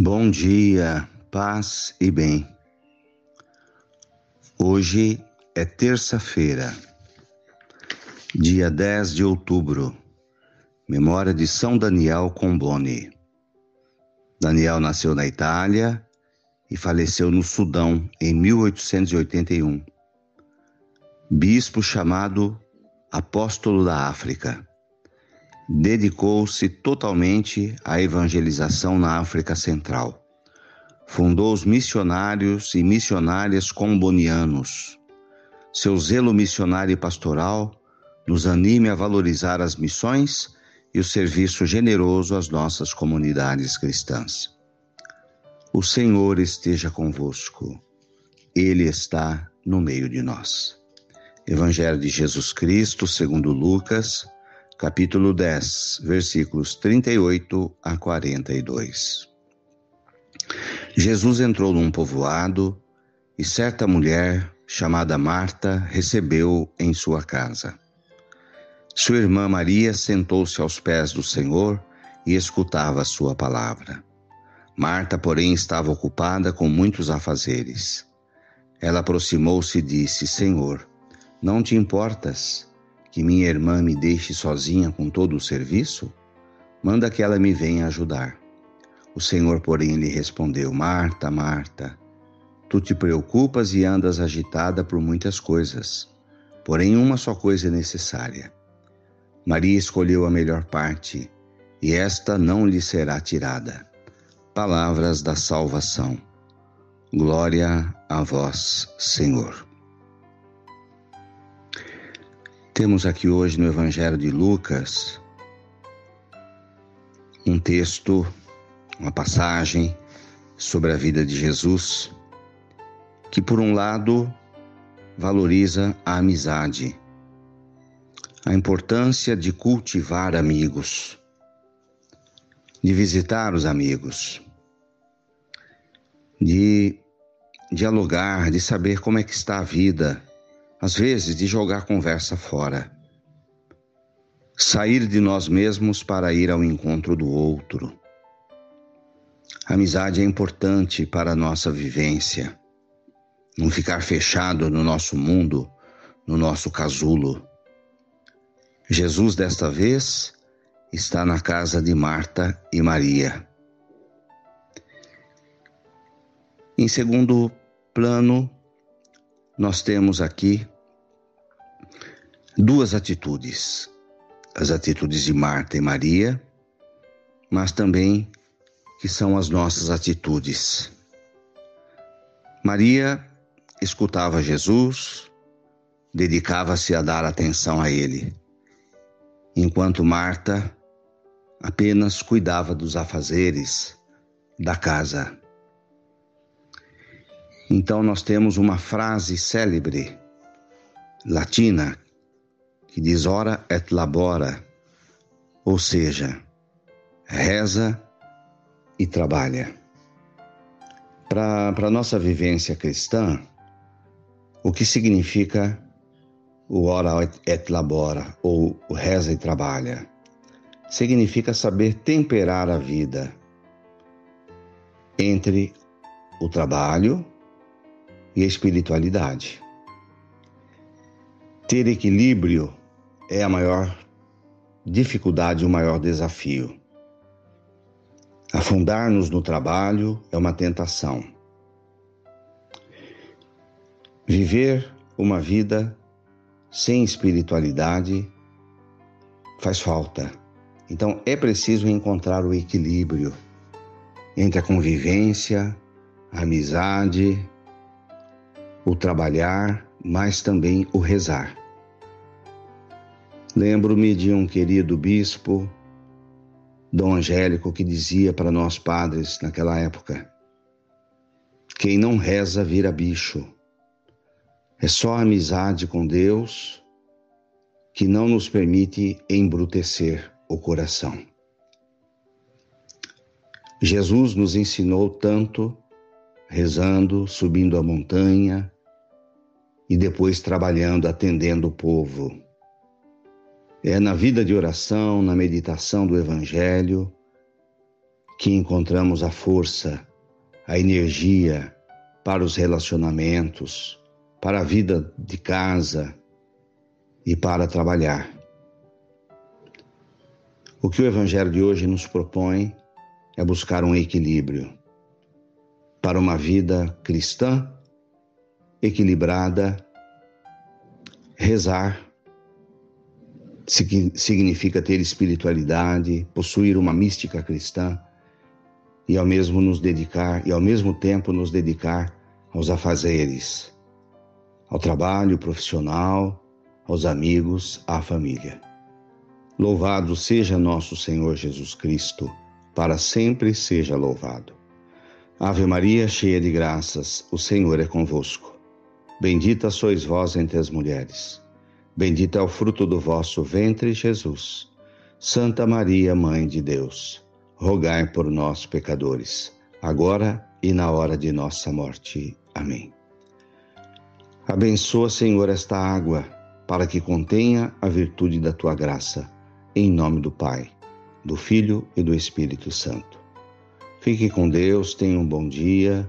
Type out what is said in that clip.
Bom dia, paz e bem. Hoje é terça-feira, dia 10 de outubro, memória de São Daniel Comboni. Daniel nasceu na Itália e faleceu no Sudão em 1881. Bispo chamado Apóstolo da África dedicou-se totalmente à evangelização na África Central. Fundou os missionários e missionárias combonianos. Seu zelo missionário e pastoral nos anime a valorizar as missões e o serviço generoso às nossas comunidades cristãs. O Senhor esteja convosco, Ele está no meio de nós. Evangelho de Jesus Cristo, segundo Lucas, capítulo 10, versículos 38 a 42. Jesus entrou num povoado e certa mulher, chamada Marta, recebeu em sua casa. Sua irmã Maria sentou-se aos pés do Senhor e escutava a sua palavra. Marta, porém, estava ocupada com muitos afazeres. Ela aproximou-se e disse: Senhor, não te importas que minha irmã me deixe sozinha com todo o serviço? Manda que ela me venha ajudar. O Senhor, porém, lhe respondeu: Marta, Marta, tu te preocupas e andas agitada por muitas coisas, porém uma só coisa é necessária. Maria escolheu a melhor parte, e esta não lhe será tirada. Palavras da salvação. Glória a vós, Senhor. Temos aqui hoje no Evangelho de Lucas um texto, uma passagem sobre a vida de Jesus, que por um lado valoriza a amizade, a importância de cultivar amigos, de visitar os amigos, de dialogar, de saber como é que está a vida às vezes, de jogar conversa fora. Sair de nós mesmos para ir ao encontro do outro. A amizade é importante para a nossa vivência. Não ficar fechado no nosso mundo, no nosso casulo. Jesus, desta vez, está na casa de Marta e Maria. Em segundo plano, nós temos aqui duas atitudes: as atitudes de Marta e Maria, mas também que são as nossas atitudes. Maria escutava Jesus, dedicava-se a dar atenção a ele, enquanto Marta apenas cuidava dos afazeres da casa. Então nós temos uma frase célebre latina que diz ora et labora, ou seja, reza e trabalha. Para a nossa vivência cristã, o que significa o ora et labora, ou reza e trabalha? Significa saber temperar a vida entre o trabalho e espiritualidade. Ter equilíbrio é a maior dificuldade, o maior desafio. Afundar-nos no trabalho é uma tentação. Viver uma vida sem espiritualidade faz falta. Então é preciso encontrar o equilíbrio entre a convivência, a amizade, o trabalhar, mas também o rezar. Lembro-me de um querido bispo, Dom Angélico, que dizia para nós padres naquela época: quem não reza vira bicho. É só a amizade com Deus que não nos permite embrutecer o coração. Jesus nos ensinou tanto rezando, subindo a montanha e depois trabalhando, atendendo o povo. É na vida de oração, na meditação do Evangelho, que encontramos a força, a energia para os relacionamentos, para a vida de casa e para trabalhar. O que o Evangelho de hoje nos propõe é buscar um equilíbrio para uma vida cristã equilibrada, rezar significa ter espiritualidade, possuir uma mística cristã e ao mesmo nos dedicar e ao mesmo tempo nos dedicar aos afazeres, ao trabalho profissional, aos amigos, à família. Louvado seja nosso Senhor Jesus Cristo, para sempre seja louvado. Ave Maria, cheia de graças, o Senhor é convosco. Bendita sois vós entre as mulheres. Bendito é o fruto do vosso ventre, Jesus. Santa Maria, Mãe de Deus, rogai por nós, pecadores, agora e na hora de nossa morte. Amém. Abençoa, Senhor, esta água, para que contenha a virtude da tua graça. Em nome do Pai, do Filho e do Espírito Santo. Fique com Deus, tenha um bom dia,